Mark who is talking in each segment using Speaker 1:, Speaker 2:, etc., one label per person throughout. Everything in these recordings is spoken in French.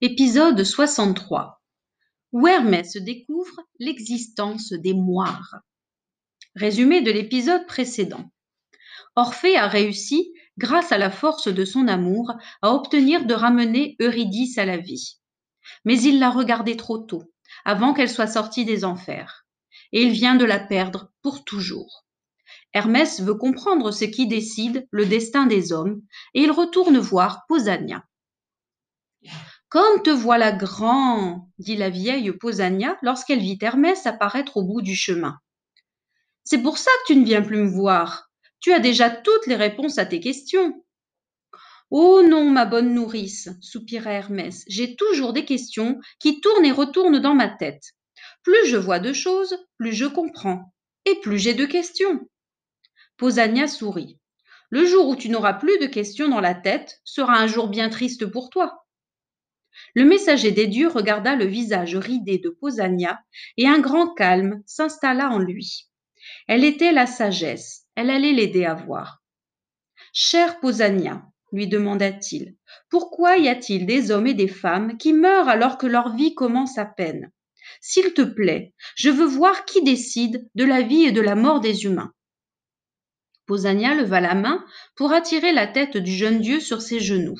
Speaker 1: Épisode 63 où Hermès découvre l'existence des moires. Résumé de l'épisode précédent. Orphée a réussi, grâce à la force de son amour, à obtenir de ramener Eurydice à la vie. Mais il l'a regardée trop tôt, avant qu'elle soit sortie des enfers, et il vient de la perdre pour toujours. Hermès veut comprendre ce qui décide le destin des hommes, et il retourne voir Pausania. Comme te voilà grand, dit la vieille Pausania lorsqu'elle vit Hermès apparaître au bout du chemin. C'est pour ça que tu ne viens plus me voir. Tu as déjà toutes les réponses à tes questions. Oh non, ma bonne nourrice, soupira Hermès, j'ai toujours des questions qui tournent et retournent dans ma tête. Plus je vois de choses, plus je comprends, et plus j'ai de questions. Pausania sourit. Le jour où tu n'auras plus de questions dans la tête sera un jour bien triste pour toi. Le messager des dieux regarda le visage ridé de Pausania, et un grand calme s'installa en lui. Elle était la sagesse, elle allait l'aider à voir. Chère Pausania, lui demanda-t-il, pourquoi y a-t-il des hommes et des femmes qui meurent alors que leur vie commence à peine? S'il te plaît, je veux voir qui décide de la vie et de la mort des humains. Pausania leva la main pour attirer la tête du jeune dieu sur ses genoux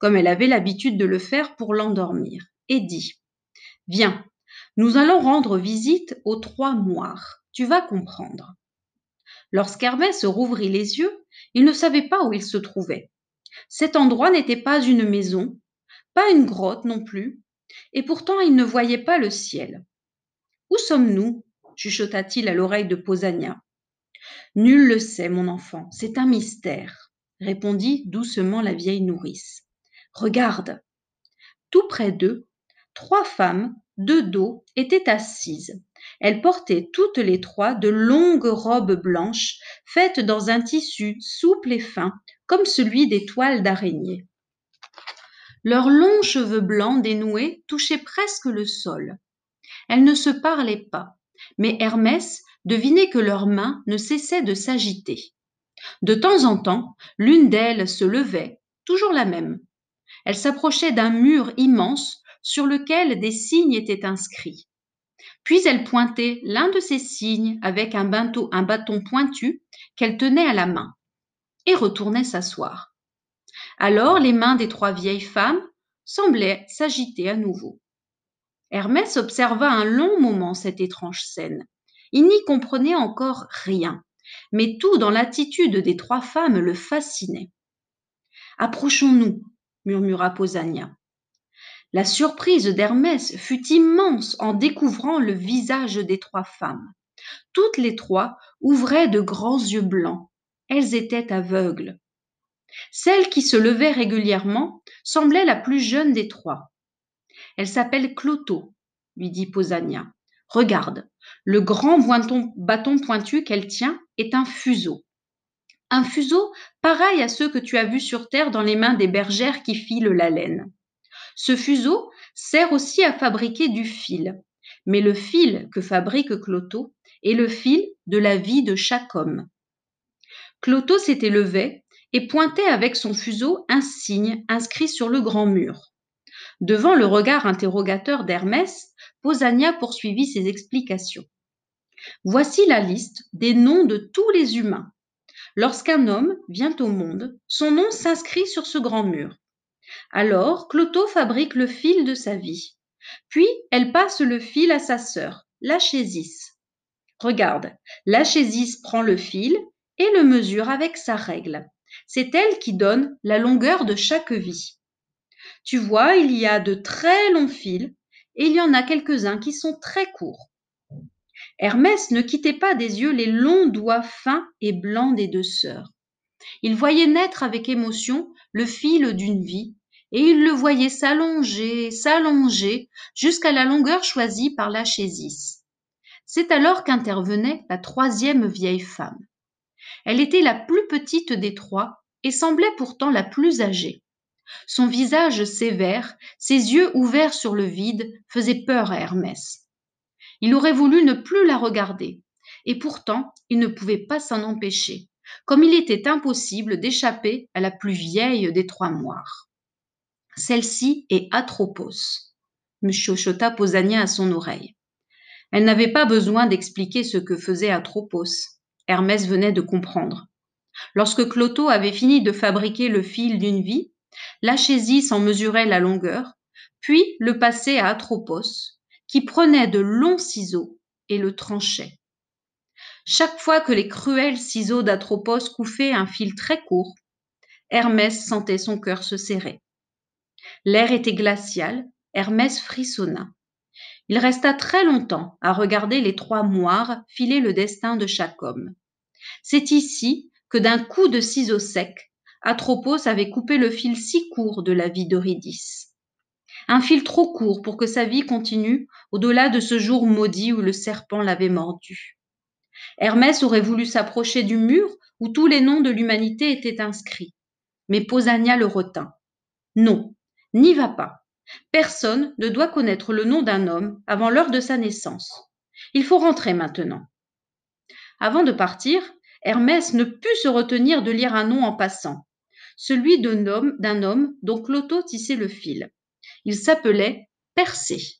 Speaker 1: comme elle avait l'habitude de le faire pour l'endormir, et dit Viens, nous allons rendre visite aux trois moires. Tu vas comprendre. Lorsqu'Hermès rouvrit les yeux, il ne savait pas où il se trouvait. Cet endroit n'était pas une maison, pas une grotte non plus, et pourtant il ne voyait pas le ciel. Où sommes-nous? chuchota-t-il à l'oreille de Pausania. Nul le sait, mon enfant, c'est un mystère, répondit doucement la vieille nourrice. Regarde. Tout près d'eux, trois femmes, de dos, étaient assises. Elles portaient toutes les trois de longues robes blanches, faites dans un tissu souple et fin, comme celui des toiles d'araignée. Leurs longs cheveux blancs dénoués touchaient presque le sol. Elles ne se parlaient pas, mais Hermès devinait que leurs mains ne cessaient de s'agiter. De temps en temps, l'une d'elles se levait, toujours la même, elle s'approchait d'un mur immense sur lequel des signes étaient inscrits. Puis elle pointait l'un de ces signes avec un, un bâton pointu qu'elle tenait à la main et retournait s'asseoir. Alors les mains des trois vieilles femmes semblaient s'agiter à nouveau. Hermès observa un long moment cette étrange scène. Il n'y comprenait encore rien, mais tout dans l'attitude des trois femmes le fascinait. Approchons-nous, murmura Pausania. La surprise d'Hermès fut immense en découvrant le visage des trois femmes. Toutes les trois ouvraient de grands yeux blancs. Elles étaient aveugles. Celle qui se levait régulièrement semblait la plus jeune des trois. Elle s'appelle Cloto, lui dit Pausania. Regarde, le grand bâton pointu qu'elle tient est un fuseau un fuseau pareil à ceux que tu as vus sur terre dans les mains des bergères qui filent la laine. Ce fuseau sert aussi à fabriquer du fil, mais le fil que fabrique Cloto est le fil de la vie de chaque homme. Cloto s'était levé et pointait avec son fuseau un signe inscrit sur le grand mur. Devant le regard interrogateur d'Hermès, Pausania poursuivit ses explications. Voici la liste des noms de tous les humains, Lorsqu'un homme vient au monde, son nom s'inscrit sur ce grand mur. Alors, Cloto fabrique le fil de sa vie. Puis, elle passe le fil à sa sœur, Lachésis. Regarde, Lachésis prend le fil et le mesure avec sa règle. C'est elle qui donne la longueur de chaque vie. Tu vois, il y a de très longs fils et il y en a quelques-uns qui sont très courts. Hermès ne quittait pas des yeux les longs doigts fins et blancs des deux sœurs. Il voyait naître avec émotion le fil d'une vie, et il le voyait s'allonger, s'allonger, jusqu'à la longueur choisie par la chésis. C'est alors qu'intervenait la troisième vieille femme. Elle était la plus petite des trois et semblait pourtant la plus âgée. Son visage sévère, ses yeux ouverts sur le vide, faisaient peur à Hermès. Il aurait voulu ne plus la regarder, et pourtant il ne pouvait pas s'en empêcher, comme il était impossible d'échapper à la plus vieille des trois moires. Celle-ci est Atropos, me chuchota Posania à son oreille. Elle n'avait pas besoin d'expliquer ce que faisait Atropos. Hermès venait de comprendre. Lorsque Cloto avait fini de fabriquer le fil d'une vie, Lachésis en mesurait la longueur, puis le passait à Atropos, qui prenait de longs ciseaux et le tranchait. Chaque fois que les cruels ciseaux d'Atropos coufaient un fil très court, Hermès sentait son cœur se serrer. L'air était glacial, Hermès frissonna. Il resta très longtemps à regarder les trois moires filer le destin de chaque homme. C'est ici que d'un coup de ciseaux secs, Atropos avait coupé le fil si court de la vie d'Eurydice. Un fil trop court pour que sa vie continue au-delà de ce jour maudit où le serpent l'avait mordu. Hermès aurait voulu s'approcher du mur où tous les noms de l'humanité étaient inscrits. Mais Posania le retint. Non, n'y va pas. Personne ne doit connaître le nom d'un homme avant l'heure de sa naissance. Il faut rentrer maintenant. Avant de partir, Hermès ne put se retenir de lire un nom en passant, celui d'un homme, dont Cloto tissait le fil. Il s'appelait Persée.